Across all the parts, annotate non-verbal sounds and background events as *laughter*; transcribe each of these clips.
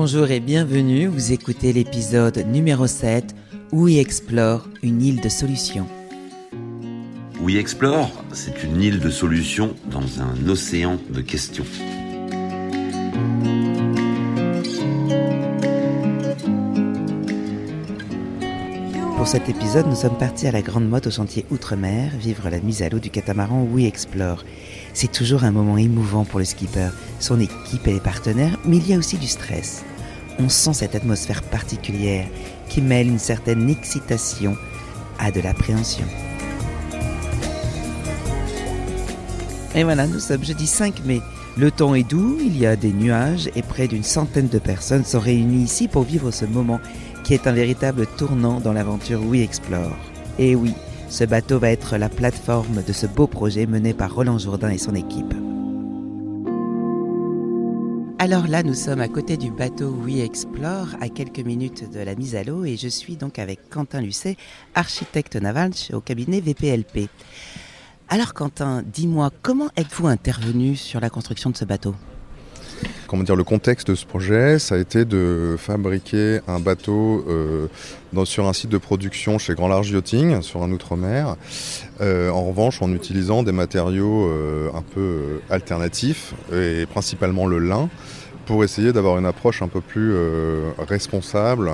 Bonjour et bienvenue, vous écoutez l'épisode numéro 7 où y explore une île de solutions. We Explore, c'est une île de solutions dans un océan de questions. Pour cet épisode, nous sommes partis à la Grande Motte au chantier Outre-mer, vivre la mise à l'eau du catamaran We Explore. C'est toujours un moment émouvant pour le skipper, son équipe et les partenaires, mais il y a aussi du stress. On sent cette atmosphère particulière qui mêle une certaine excitation à de l'appréhension. Et voilà, nous sommes jeudi 5 mai. Le temps est doux, il y a des nuages et près d'une centaine de personnes sont réunies ici pour vivre ce moment qui est un véritable tournant dans l'aventure We Explore. Et oui, ce bateau va être la plateforme de ce beau projet mené par Roland Jourdain et son équipe. Alors là, nous sommes à côté du bateau We Explore, à quelques minutes de la mise à l'eau, et je suis donc avec Quentin Lucet, architecte naval au cabinet VPLP. Alors Quentin, dis-moi, comment êtes-vous intervenu sur la construction de ce bateau? Comment dire, le contexte de ce projet, ça a été de fabriquer un bateau euh, sur un site de production chez Grand Large Yachting, sur un outre-mer. Euh, en revanche, en utilisant des matériaux euh, un peu alternatifs, et principalement le lin, pour essayer d'avoir une approche un peu plus responsable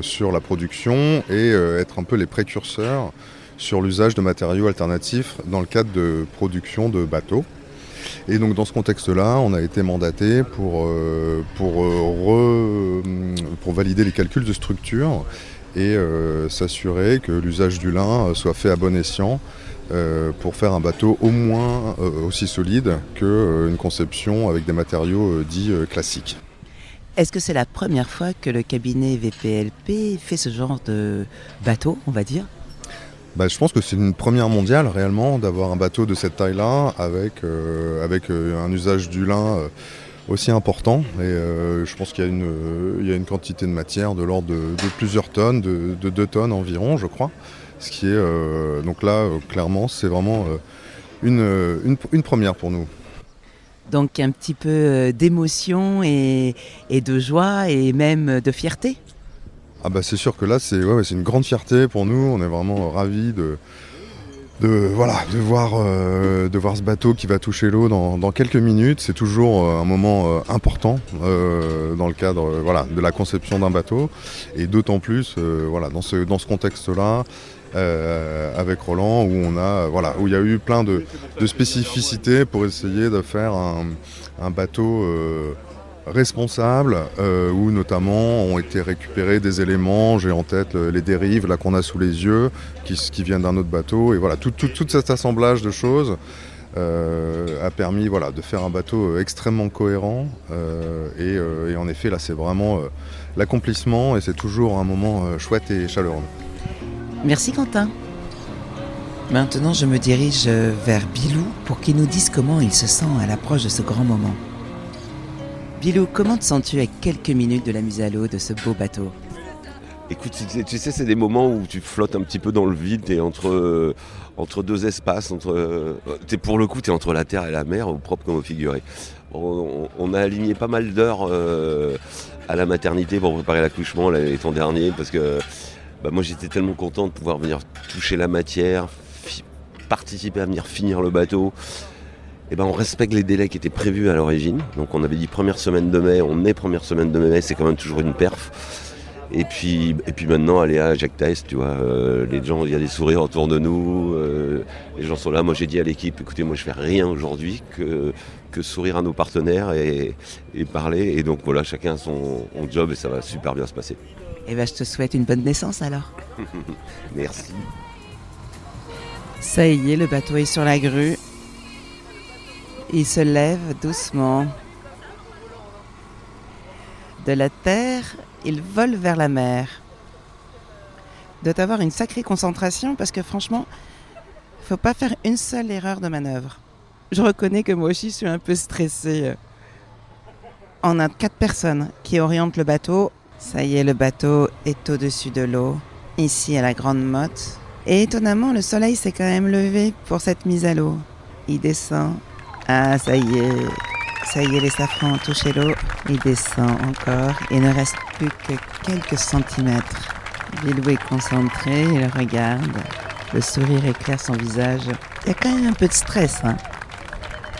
sur la production et être un peu les précurseurs sur l'usage de matériaux alternatifs dans le cadre de production de bateaux. Et donc dans ce contexte-là, on a été mandaté pour, euh, euh, re- pour valider les calculs de structure et euh, s'assurer que l'usage du lin euh, soit fait à bon escient euh, pour faire un bateau au moins euh, aussi solide qu'une conception avec des matériaux euh, dits euh, classiques. Est-ce que c'est la première fois que le cabinet VPLP fait ce genre de bateau, on va dire? Bah, je pense que c'est une première mondiale réellement d'avoir un bateau de cette taille-là avec, euh, avec euh, un usage du lin euh, aussi important. Et je pense qu'il y, a une, il y a une quantité de matière de l'ordre de, plusieurs tonnes, de, de 2 tonnes environ, je crois. Ce qui est donc là, clairement, c'est vraiment une, une, une première pour nous. Donc un petit peu d'émotion et, et de joie et même de fierté Ah bah c'est sûr que là c'est ouais, une grande fierté pour nous, on est vraiment ravis de, de, voilà, de, voir, euh, de voir ce bateau qui va toucher l'eau dans, dans quelques minutes. C'est toujours euh, un moment euh, important euh, dans le cadre euh, voilà, de la conception d'un bateau et d'autant plus euh, voilà, dans ce, dans ce contexte-là. euh, avec Roland où on a voilà où il y a eu plein de, de spécificités pour essayer de faire un, bateau euh, responsables, euh, où notamment ont été récupérés des éléments, j'ai en tête le- les dérives là qu'on a sous les yeux, qui, qui viennent d'un autre bateau, et voilà, tout, cet assemblage de choses euh, a permis voilà, de faire un bateau euh, extrêmement cohérent, et, en effet là c'est vraiment l'accomplissement, et c'est toujours un moment chouette et chaleureux. Merci Quentin. Maintenant, je me dirige vers Bilou pour qu'il nous dise comment il se sent à l'approche de ce grand moment. Bilou, comment te sens-tu à quelques minutes de la mise à l'eau de ce beau bateau Écoute, tu sais- c'est des moments où tu flottes un petit peu dans le vide, t'es entre, euh, entre deux espaces, entre, euh, t'es pour le coup, t'es entre la terre et la mer, au propre comme au figuré. On, a aligné pas mal d'heures euh, à la maternité pour préparer l'accouchement l'été dernier, parce que bah, moi j'étais tellement content de pouvoir venir toucher la matière, participer à venir finir le bateau. Et ben on respecte les délais qui étaient prévus à l'origine. Donc on avait dit première semaine de mai, on est première semaine de mai, c'est quand même toujours une perf. Et puis, et puis maintenant, aller à Jacques Taès, tu vois, euh, les gens, il y a des sourires autour de nous, euh, les gens sont là. Moi, j'ai dit à l'équipe, écoutez, moi, je fais rien aujourd'hui que, que sourire à nos partenaires et, et parler. Et donc, voilà, chacun a son, son job et ça va super bien se passer. Eh ben, je te souhaite une bonne naissance alors. *laughs* Merci. Ça y est, le bateau est sur la grue. Il se lève doucement. De la terre, il vole vers la mer. Doit avoir une sacrée concentration parce que franchement, faut pas faire une seule erreur de manœuvre. Je reconnais que moi aussi je suis un peu stressée. On a quatre personnes qui orientent le bateau. Ça y est, le bateau est au-dessus de l'eau, ici à la Grande Motte. Et étonnamment, le soleil s'est quand même levé pour cette mise à l'eau. Il descend. Ah, ça y est. Ça y est, les safrans ont l'eau. Il descend encore. Il ne reste plus que quelques centimètres. Bilou est concentré, il regarde. Le sourire éclaire son visage. Il y a quand même un peu de stress, hein.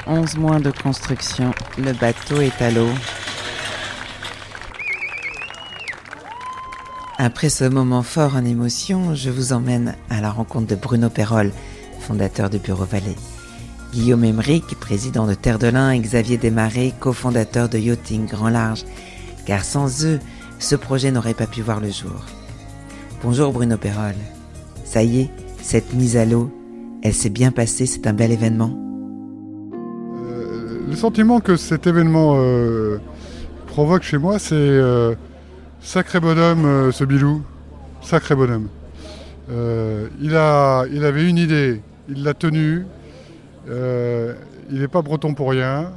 11 mois de construction. Le bateau est à l'eau. Après ce moment fort en émotion, je vous emmène à la rencontre de Bruno Perrol, fondateur du Bureau Vallée. Guillaume Emeric, président de Terre de Lin, et Xavier Desmarais, cofondateur de Yachting Grand Large, car sans eux, ce projet n'aurait pas pu voir le jour. Bonjour Bruno Perrol. Ça y est, cette mise à l'eau, elle s'est bien passée, c'est un bel événement. Euh, le sentiment que cet événement euh, provoque chez moi, c'est euh, sacré bonhomme ce Bilou, sacré bonhomme. Il, a, il avait une idée, il l'a tenue, euh, il n'est pas breton pour rien,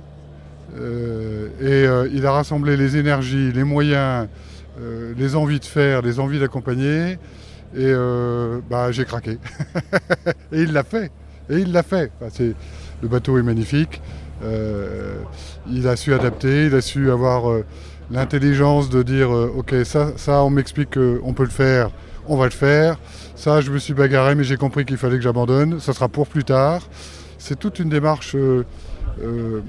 euh, et euh, il a rassemblé les énergies, les moyens, les envies de faire, les envies d'accompagner, et bah, j'ai craqué. *laughs* et il l'a fait, et il l'a fait. Le bateau est magnifique, il a su adapter, il a su avoir l'intelligence de dire ok ça, ça on m'explique qu'on peut le faire, on va le faire. Ça je me suis bagarré mais j'ai compris qu'il fallait que j'abandonne, ça sera pour plus tard. C'est toute une démarche euh, euh,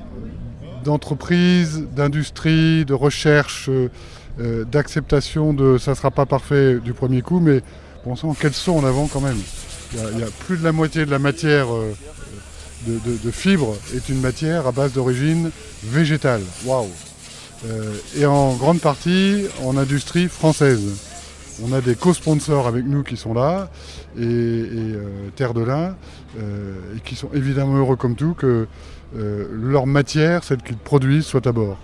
d'entreprise, d'industrie, de recherche, euh, d'acceptation de ça ne sera pas parfait du premier coup, mais sang, quels sont en avant quand même. Plus de la moitié de la matière de, de- fibres est une matière à base d'origine végétale. Waouh Et en grande partie en industrie française. On a des co-sponsors avec nous qui sont là, et, euh, Terre de Lin, euh, et qui sont évidemment heureux comme tout que euh, leur matière, celle qu'ils produisent, soit à bord.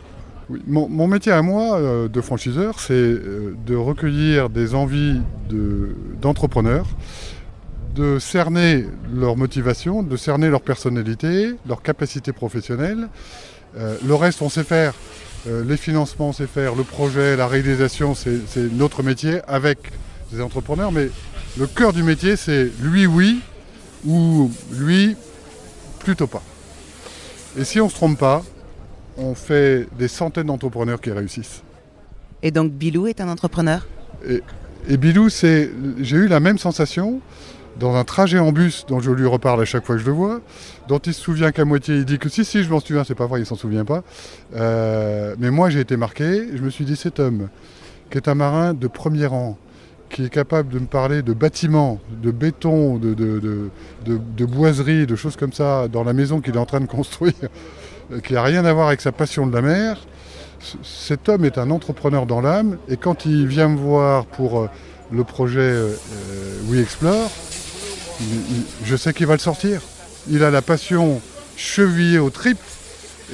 Mon, métier à moi de franchiseur, c'est de recueillir des envies de- d'entrepreneurs, de cerner leur motivation, de cerner leur personnalité, leur capacité professionnelle. Le reste, on sait faire. Euh, les financements, sait faire. Le projet, la réalisation, c'est c'est notre métier avec des entrepreneurs. Mais le cœur du métier, c'est lui, oui, ou lui, plutôt pas. Et si on ne se trompe pas, on fait des centaines d'entrepreneurs qui réussissent. Et donc Bilou est un entrepreneur? Et Bilou, c'est, j'ai eu la même sensation dans un trajet en bus dont je lui reparle à chaque fois que je le vois, dont il se souvient qu'à moitié, il dit que si, si, je m'en souviens, c'est pas vrai, il s'en souvient pas. Euh, mais moi, j'ai été marqué, je me suis dit, cet homme, qui est un marin de premier rang, qui est capable de me parler de bâtiments, de béton, de, de, de, de- boiseries, de choses comme ça, dans la maison qu'il est en train de construire, euh, qui n'a rien à voir avec sa passion de la mer. Cet homme est un entrepreneur dans l'âme, et quand il vient me voir pour euh, le projet We Explore, je sais qu'il va le sortir. Il a la passion chevillée aux tripes,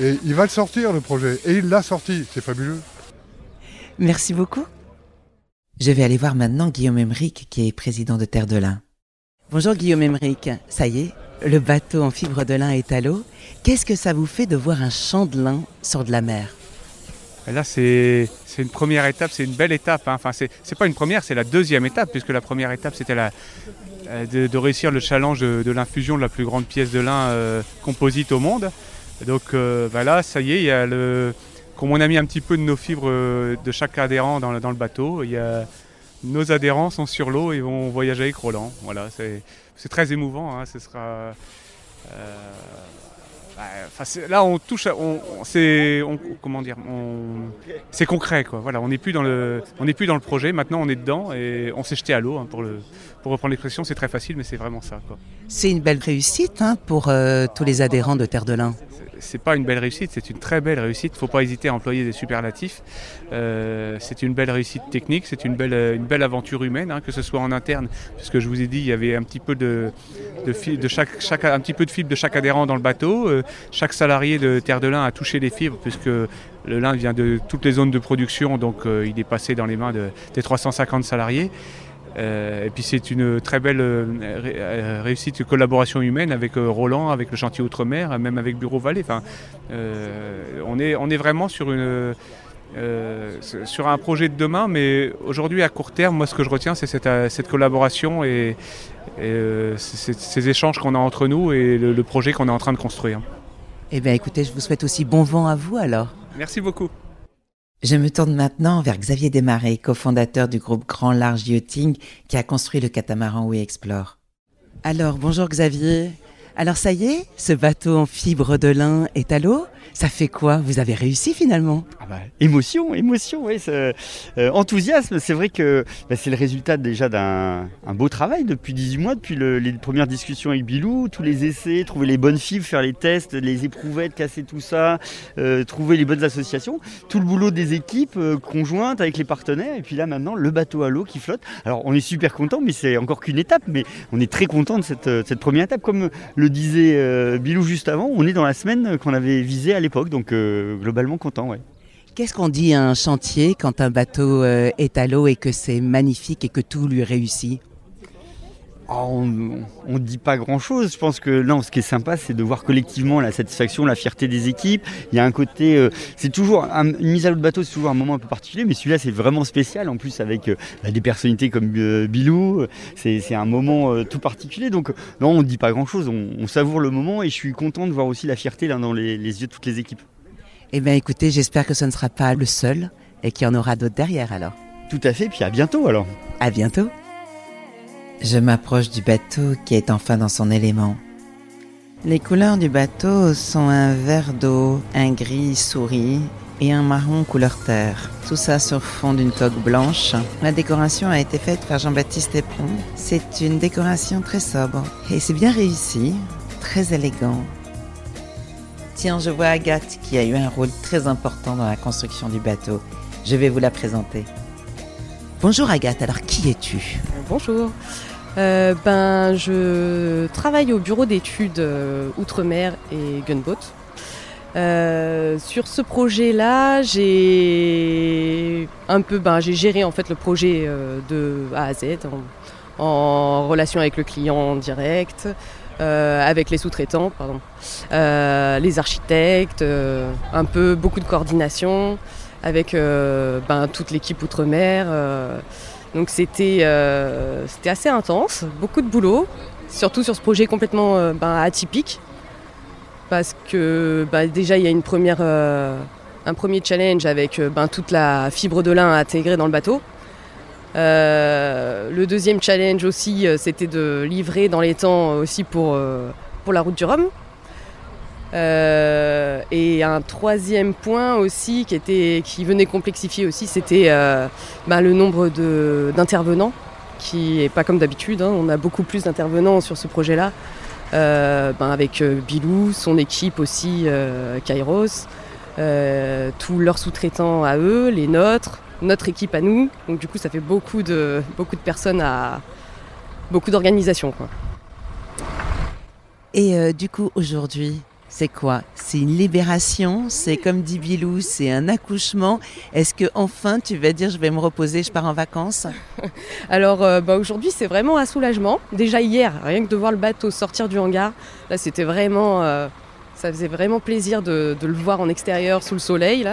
et il va le sortir, le projet. Et il l'a sorti, c'est fabuleux. Merci beaucoup. Je vais aller voir maintenant Guillaume Emeric, qui est président de Terre de Lin. Bonjour Guillaume Emeric. Ça y est, le bateau en fibre de lin est à l'eau. Qu'est-ce que ça vous fait de voir un champ de lin sur de la mer? Là, c'est une première étape, c'est une belle étape. hein. Enfin, c'est pas une première, c'est la deuxième étape, puisque la première étape, c'était euh, de, réussir le challenge de, l'infusion de la plus grande pièce de lin euh, composite au monde. Donc, euh, bah là, ça y est, il y a le, comme on a mis un petit peu de nos fibres euh, de chaque adhérent dans, le- bateau, nos adhérents sont sur l'eau et vont voyager avec Roland. Voilà, c'est c'est très émouvant. hein. Ce sera. Bah, là, on touche, à- on, c'est, comment dire, c'est concret, quoi. Voilà, on n'est plus dans le, on n'est plus dans le projet. Maintenant, on est dedans et on s'est jeté à l'eau, hein, pour le, pour reprendre l'expression. C'est très facile, mais c'est vraiment ça. C'est une belle réussite hein, pour euh, tous les adhérents de Terre de Lin. C'est- pas une belle réussite, c'est une très belle réussite. Il faut pas hésiter à employer des superlatifs. Euh, c'est une belle réussite technique, c'est une belle, une belle aventure humaine, hein, que ce soit en interne, puisque je vous ai dit, il y avait un petit peu de, de, de chaque, chaque, un petit peu de fibre de chaque adhérent dans le bateau. Euh, chaque salarié de Terre de Lin a touché les fibres, puisque le lin vient de toutes les zones de production, donc euh, il est passé dans les mains de- des 350 salariés. Euh, et puis c'est une très belle euh, euh, réussite de collaboration humaine avec Roland, avec le chantier Outre-mer, même avec Bureau Vallée. Enfin, on, est, on est vraiment sur, une, euh, sur un projet de demain, mais aujourd'hui à court terme, moi ce que je retiens c'est cette, cette collaboration et, euh, ces échanges qu'on a entre nous et le, le projet qu'on est en train de construire. Eh bien écoutez, je vous souhaite aussi bon vent à vous alors. Merci beaucoup. Je me tourne maintenant vers Xavier Desmarais, cofondateur du groupe Grand Large Yachting qui a construit le catamaran We Explore. Alors, bonjour Xavier. Alors ça y est, ce bateau en fibre de lin est à l'eau ça fait quoi? Vous avez réussi finalement? Ah bah, Émotion, émotion, oui. Euh, enthousiasme, c'est vrai que bah, c'est le résultat déjà d'un beau travail depuis 18 mois, depuis les premières discussions avec Bilou, tous les essais, trouver les bonnes fibres, faire les tests, les éprouvettes, casser tout ça, euh, trouver les bonnes associations, tout le boulot des équipes euh, conjointes avec les partenaires, et puis là maintenant le bateau à l'eau qui flotte. Alors on est super content, mais c'est encore qu'une étape, mais on est très content de cette, cette première étape. Comme le disait Bilou juste avant, on est dans la semaine qu'on avait visée à donc euh, globalement content. Qu'est-ce qu'on dit à un chantier quand un bateau euh, est à l'eau et que c'est magnifique et que tout lui réussit? Ah, on ne dit pas grand-chose. Je pense que non, ce qui est sympa, c'est de voir collectivement la satisfaction, la fierté des équipes. Il y a un côté, euh, c'est toujours une mise à l'eau de bateau, c'est toujours un moment un peu particulier, mais celui-là, c'est vraiment spécial. En plus, avec bah, des personnalités comme Bilou, c'est un moment tout particulier. Donc non, on ne dit pas grand-chose. On, savoure le moment et je suis content de voir aussi la fierté là dans les yeux de toutes les équipes. Eh bien écoutez, j'espère que ce ne sera pas le seul et qu'il y en aura d'autres derrière alors. Tout à fait, puis à bientôt alors. À bientôt. Je m'approche du bateau qui est enfin dans son élément. Les couleurs du bateau sont un vert d'eau, un gris souris et un marron couleur terre. Tout ça sur fond d'une toque blanche. La décoration a été faite par Jean-Baptiste Epon. C'est une décoration très sobre et c'est bien réussi, très élégant. Tiens, je vois Agathe qui a eu un rôle très important dans la construction du bateau. Je vais vous la présenter. Bonjour Agathe, alors qui es-tu? Bonjour. Euh, ben, je travaille au bureau d'études euh, Outre-mer et Gunboat. Euh, sur ce projet-là, j'ai un peu, ben, géré en fait le projet de A à Z en, relation avec le client en direct, avec les sous-traitants, pardon, les architectes, un peu beaucoup de coordination avec ben, toute l'équipe outre-mer. Donc c'était c'était assez intense, beaucoup de boulot, surtout sur ce projet complètement ben, atypique, parce que ben, déjà il y a première, un premier challenge avec ben, toute la fibre de lin intégrée dans le bateau. Euh, le deuxième challenge aussi, euh, c'était de livrer dans les temps aussi euh, pour la route du Rhum. Et un troisième point aussi qui, était, qui venait complexifier aussi, c'était bah, le nombre d'intervenants, qui n'est pas comme d'habitude. Hein. on a beaucoup plus d'intervenants sur ce projet-là, ben, avec Bilou, son équipe aussi, Kairos, tous leurs sous-traitants à eux, les nôtres notre équipe à nous. Donc du coup, ça fait beaucoup de, beaucoup de personnes à beaucoup d'organisations. Et euh, du coup, aujourd'hui, c'est quoi? C'est une libération? C'est comme dit Bilou, c'est un accouchement? Est-ce que enfin tu vas dire je vais me reposer, je pars en vacances? *laughs* Alors euh, bah, aujourd'hui c'est vraiment un soulagement. Déjà hier, rien que de voir le bateau sortir du hangar, là c'était vraiment, euh, ça faisait vraiment plaisir de, le voir en extérieur sous le soleil.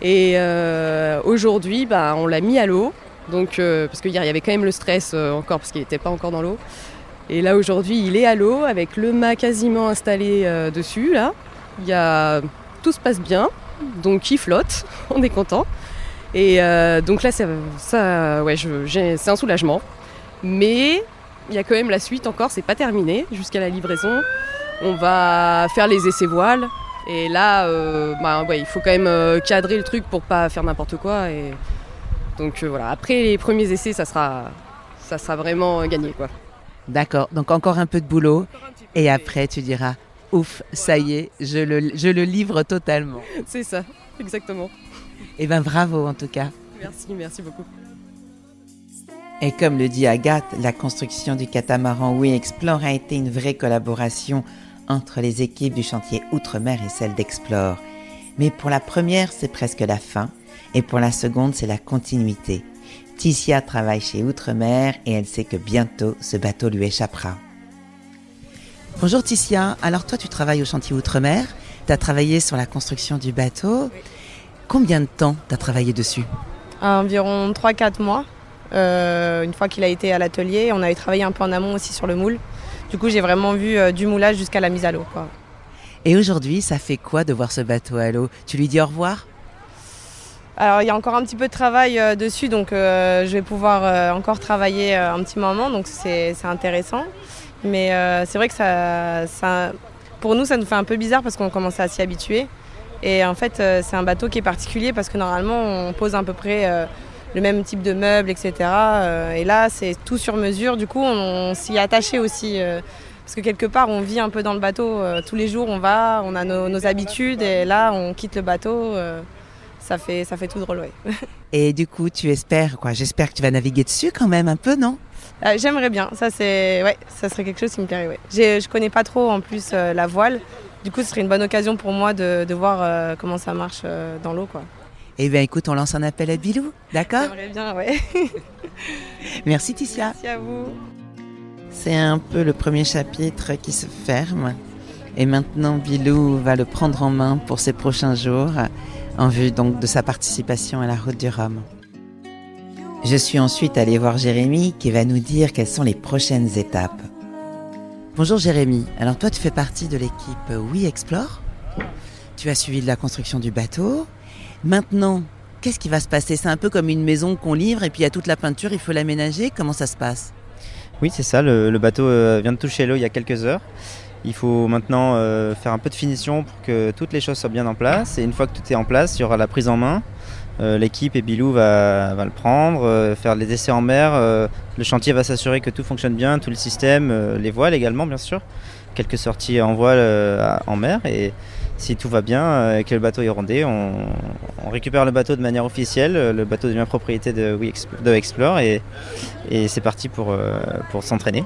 Et euh, aujourd'hui, bah, on l'a mis à l'eau. Donc, parce qu'hier, il y avait quand même le stress encore, parce qu'il n'était pas encore dans l'eau. Et là, aujourd'hui, il est à l'eau, avec le mât quasiment installé dessus. Là. Il y a... Tout se passe bien, donc il flotte, *laughs* on est content. Et donc là, ça, ouais, c'est un soulagement. Mais il y a quand même la suite encore, c'est pas terminé jusqu'à la livraison. On va faire les essais voiles, et là, euh, bah, il faut quand même euh, cadrer le truc pour pas faire n'importe quoi. Et... Donc euh, voilà, après les premiers essais, ça sera, ça sera vraiment gagné. quoi. D'accord, donc encore un peu de boulot. Et après, tu diras, ouf, ça y est, je le, je le livre totalement. C'est ça, exactement. Et eh ben bravo en tout cas. Merci, merci beaucoup. Et comme le dit Agathe, la construction du catamaran We Explore a été une vraie collaboration entre les équipes du chantier Outre-mer et celle d'Explore. Mais pour la première, c'est presque la fin, et pour la seconde, c'est la continuité. Ticia travaille chez Outre-mer et elle sait que bientôt ce bateau lui échappera. Bonjour Ticia, alors toi tu travailles au chantier Outre-mer, tu as travaillé sur la construction du bateau. Combien de temps tu as travaillé dessus? Environ 3-4 mois. Euh, une fois qu'il a été à l'atelier, on avait travaillé un peu en amont aussi sur le moule. Du coup, j'ai vraiment vu euh, du moulage jusqu'à la mise à l'eau. Et aujourd'hui, ça fait quoi de voir ce bateau à l'eau? Tu lui dis au revoir? Alors il y a encore un petit peu de travail euh, dessus, donc euh, je vais pouvoir euh, encore travailler un petit moment, donc c'est intéressant. Mais c'est vrai que ça, pour nous, ça nous fait un peu bizarre parce qu'on commence à s'y habituer. Et en fait, c'est un bateau qui est particulier parce que normalement, on pose à peu près le même type de meubles, etc. Et là, c'est tout sur mesure. Du coup, on, s'y est attaché aussi. parce que quelque part, on vit un peu dans le bateau. tous les jours, on va, on a nos habitudes. Et là, on quitte le bateau. Ça, fait, ça fait tout drôle, ouais. *laughs* Et du coup, tu espères quoi? J'espère que tu vas naviguer dessus quand même un peu, non? Euh, J'aimerais bien. Ça, c'est, ouais, ça serait quelque chose qui me plairait. Ouais. Je connais pas trop en plus euh, la voile. Du coup, ce serait une bonne occasion pour moi de, de voir euh, comment ça marche dans l'eau, quoi. Eh bien, écoute, on lance un appel à Bilou, d'accord? J'aimerais bien, ouais. *laughs* Merci Ticia. Merci à vous. C'est un peu le premier chapitre qui se ferme. Et maintenant, Bilou va le prendre en main pour ses prochains jours, en vue donc de sa participation à la route du Rhum. Je suis ensuite allée voir Jérémy qui va nous dire quelles sont les prochaines étapes. Bonjour Jérémy, alors toi tu fais partie de l'équipe We Explore. Tu as suivi la construction du bateau. Maintenant, qu'est-ce qui va se passer? C'est un peu comme une maison qu'on livre et puis il y a toute la peinture, il faut l'aménager. Comment ça se passe? Oui, c'est ça. Le, le bateau euh, vient de toucher l'eau il y a quelques heures. Il faut maintenant euh, faire un peu de finition pour que toutes les choses soient bien en place. Et une fois que tout est en place, il y aura la prise en main. Euh, L'équipe et Bilou va, le prendre, euh, faire les essais en mer. le chantier va s'assurer que tout fonctionne bien, tout le système, les voiles également, bien sûr. Quelques sorties en voile en mer. Et si tout va bien et que le bateau est rondé, on, récupère le bateau de manière officielle. Le bateau devient propriété de, We Explore et, c'est parti pour, pour s'entraîner.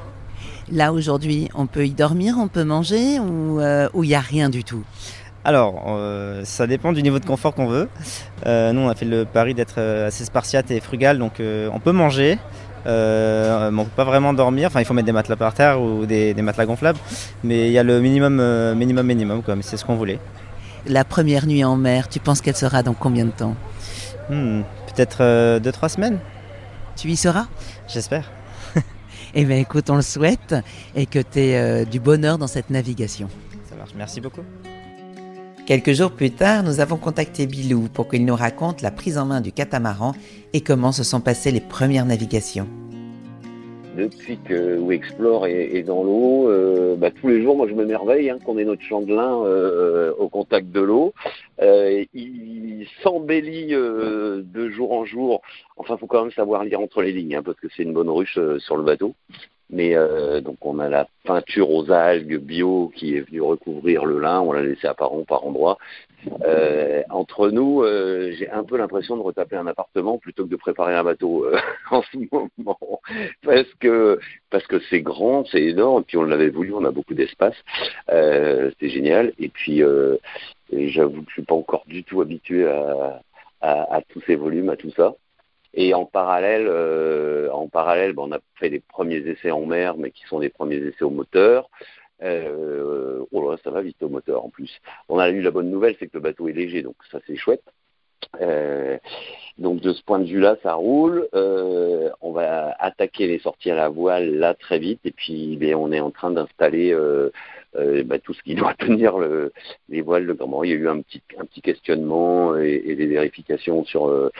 Là aujourd'hui, on peut y dormir, on peut manger ou euh, il n'y a rien du tout? Alors, euh, ça dépend du niveau de confort qu'on veut. Euh, nous, on a fait le pari d'être euh, assez spartiate et frugal, donc on peut manger, euh, mais on peut pas vraiment dormir. Enfin, il faut mettre des matelas par terre ou des, des matelas gonflables, mais il y a le minimum, euh, minimum, minimum, mais c'est ce qu'on voulait. La première nuit en mer, tu penses qu'elle sera dans combien de temps? Hmm, Peut-être 2-3 semaines, Tu y seras? J'espère. Eh bien écoute, on le souhaite et que tu aies du bonheur dans cette navigation. Ça marche, merci beaucoup. Quelques jours plus tard, nous avons contacté Bilou pour qu'il nous raconte la prise en main du catamaran et comment se sont passées les premières navigations. Depuis que We Explore est, dans l'eau, euh, bah, tous les jours, moi je m'émerveille hein, qu'on ait notre chandelin euh, au contact de l'eau. Euh, il s'embellit de jour en jour. Enfin, faut quand même savoir lire entre les lignes, hein, parce que c'est une bonne ruche sur le bateau. Mais donc on a la peinture aux algues bio qui est venue recouvrir le lin, on l'a laissé apparent par endroits. Euh, entre nous, euh, j'ai un peu l'impression de retaper un appartement plutôt que de préparer un bateau euh, *laughs* en ce moment, parce que parce que c'est grand, c'est énorme, puis on l'avait voulu, on a beaucoup d'espace, euh, c'est génial. Et puis euh, j'avoue que je suis pas encore du tout habitué à, à, à tous ces volumes, à tout ça. Et en parallèle, euh, en parallèle, ben, on a fait des premiers essais en mer, mais qui sont des premiers essais au moteur. Euh, oh là, ça va vite au moteur en plus. On a eu la bonne nouvelle, c'est que le bateau est léger, donc ça c'est chouette. Euh, donc de ce point de vue-là, ça roule. Euh, on va attaquer les sorties à la voile là très vite, et puis ben, on est en train d'installer euh, euh, bah, tout ce qui *laughs* doit tenir le, les voiles de grand Il y a eu un petit, un petit questionnement et, des vérifications sur euh,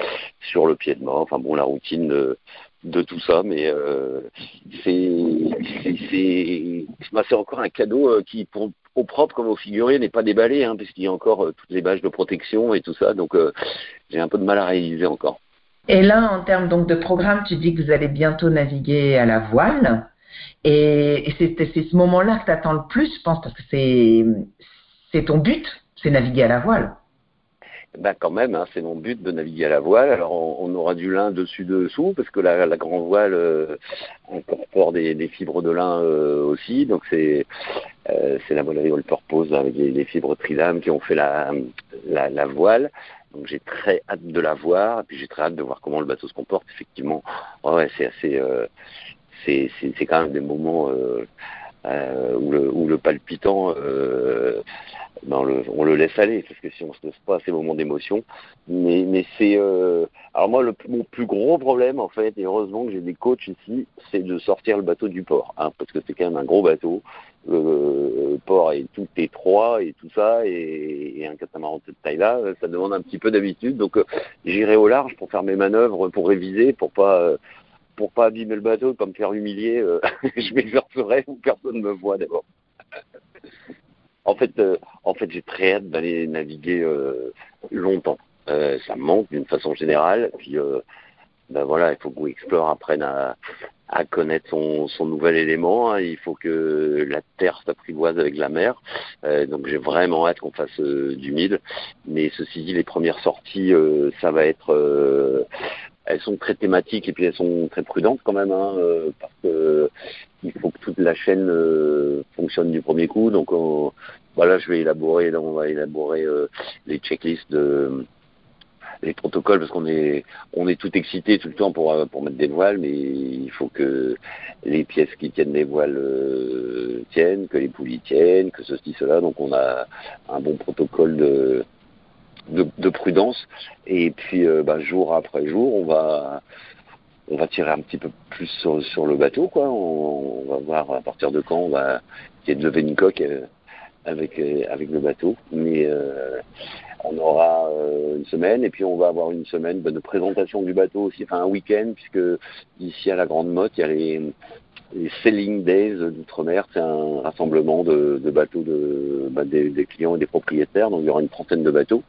sur le pied de mort. Enfin bon, la routine de, tout ça, mais euh, c'est bah, encore un cadeau euh, qui pour au propre comme au figuré n'est pas déballé, hein, puisqu'il y a encore euh, toutes les bâches de protection et tout ça. Donc euh, j'ai un peu de mal à réaliser encore. Et là, en termes donc de programme, tu dis que vous allez bientôt naviguer à la voile. Et, et c'est ce moment-là que tu attends le plus, je pense, parce que c'est ton but, c'est naviguer à la voile. Ben quand même, hein, c'est mon but de naviguer à la voile. Alors on, aura du lin dessus dessous parce que la, la grande voile euh, incorpore des, des fibres de lin euh, aussi. Donc c'est euh, c'est la voilerie All Purpose avec les, fibres Tridam qui ont fait la, la, la voile. Donc j'ai très hâte de la voir et puis j'ai très hâte de voir comment le bateau se comporte. Effectivement, ouais, c'est assez, euh, c'est quand même des moments euh, euh, où, le, où le palpitant euh, ben, on, le, on, le, laisse aller, parce que si on se laisse pas à ces moments d'émotion. Mais, mais c'est... Euh... Alors moi, le, mon plus gros problème, en fait, et heureusement que j'ai des coachs ici, c'est de sortir le bateau du port, hein, parce que c'est quand même un gros bateau. Le, port est tout étroit et tout ça, et, et un catamaran de cette taille-là, ça demande un petit peu d'habitude. Donc euh, j'irai au large pour faire mes manœuvres, pour réviser, pour pas... Pour pas abîmer le bateau, pas me faire humilier, euh, *laughs* je m'exercerai où personne me voit d'abord. En fait, euh, en fait, j'ai très hâte d'aller naviguer euh, longtemps. Ça me manque d'une façon générale. Puis, ben voilà, il faut que Explore apprenne à, connaître son, nouvel élément. Hein. Il faut que la terre s'apprivoise avec la mer. donc, j'ai vraiment hâte qu'on fasse du mid. Mais ceci dit, les premières sorties, ça va être elles sont très thématiques et puis elles sont très prudentes quand même, hein, parce que il faut que toute la chaîne euh, fonctionne du premier coup. Donc voilà, je vais élaborer, on va élaborer euh, les checklists les protocoles parce qu'on est on est tout excité tout le temps pour pour mettre des voiles, mais il faut que les pièces qui tiennent les voiles euh, tiennent, que les poulies tiennent, que ceci cela. Donc on a un bon protocole de de, de prudence et puis bah, jour après jour on va on va tirer un petit peu plus sur, le bateau, quoi. On, va voir à partir de quand on va essayer de lever une coque euh, avec euh, avec le bateau. Mais euh, on aura euh, une semaine et puis on va avoir une semaine de présentation du bateau aussi, enfin un week-end puisque ici à la Grande Motte il y a les, les Selling Days d'outre-mer, c'est un rassemblement de, de bateaux de, bah, des, des, clients et des propriétaires, donc il y aura une trentaine de bateaux.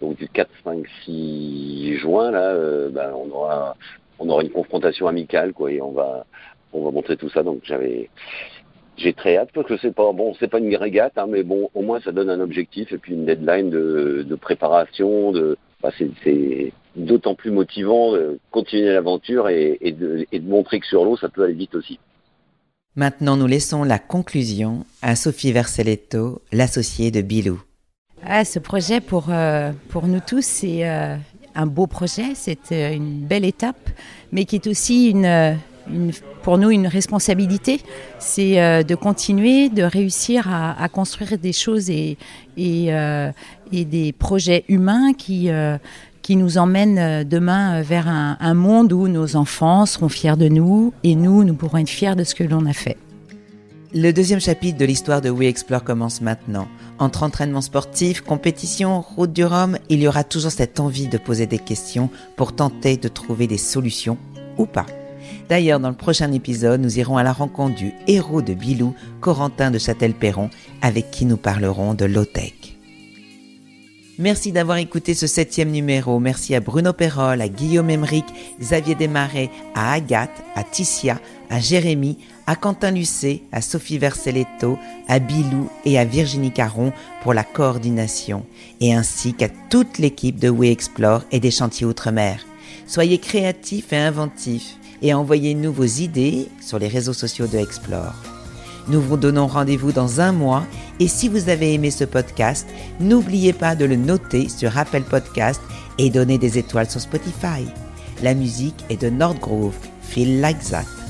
Donc du 4, 5, 6 juin, là, euh, bah, on aura on aura une confrontation amicale, quoi, et on va, on va montrer tout ça. Donc j'avais, j'ai très hâte parce que c'est pas bon, c'est pas une régate, hein, mais bon, au moins ça donne un objectif et puis une deadline de, de préparation. De, bah, c'est d'autant plus motivant de continuer l'aventure et, et, de, et de montrer que sur l'eau ça peut aller vite aussi. Maintenant, nous laissons la conclusion à Sophie Verselletto, l'associée de Bilou. Ah, ce projet pour, euh, pour nous tous, c'est euh, un beau projet, c'est euh, une belle étape, mais qui est aussi une, une pour nous une responsabilité. C'est de continuer, de réussir à, à construire des choses et, et, et, des projets humains qui, qui nous emmènent demain vers un, un monde où nos enfants seront fiers de nous et nous, nous pourrons être fiers de ce que l'on a fait. Le deuxième chapitre de l'histoire de We Explore commence maintenant. Entre entraînement sportif, compétition, route du Rhum, il y aura toujours cette envie de poser des questions pour tenter de trouver des solutions ou pas. D'ailleurs, dans le prochain épisode, nous irons à la rencontre du héros de Bilou, Corentin de Châtel-Perron, avec qui nous parlerons de low-tech. Merci d'avoir écouté ce septième numéro. Merci à Bruno Perrol, à Guillaume Emeric, Xavier Desmarais, à Agathe, à Ticia, à Jérémy, à Quentin Lucet, à Sophie Verselletto, à Bilou et à Virginie Caron pour la coordination, et ainsi qu'à toute l'équipe de We Explore et des chantiers Outre-mer. Soyez créatifs et inventifs et envoyez-nous vos idées sur les réseaux sociaux de Explore. Nous vous donnons rendez-vous dans un mois et si vous avez aimé ce podcast, n'oubliez pas de le noter sur Apple Podcast et donner des étoiles sur Spotify. La musique est de Nordgrove, Feel Like That.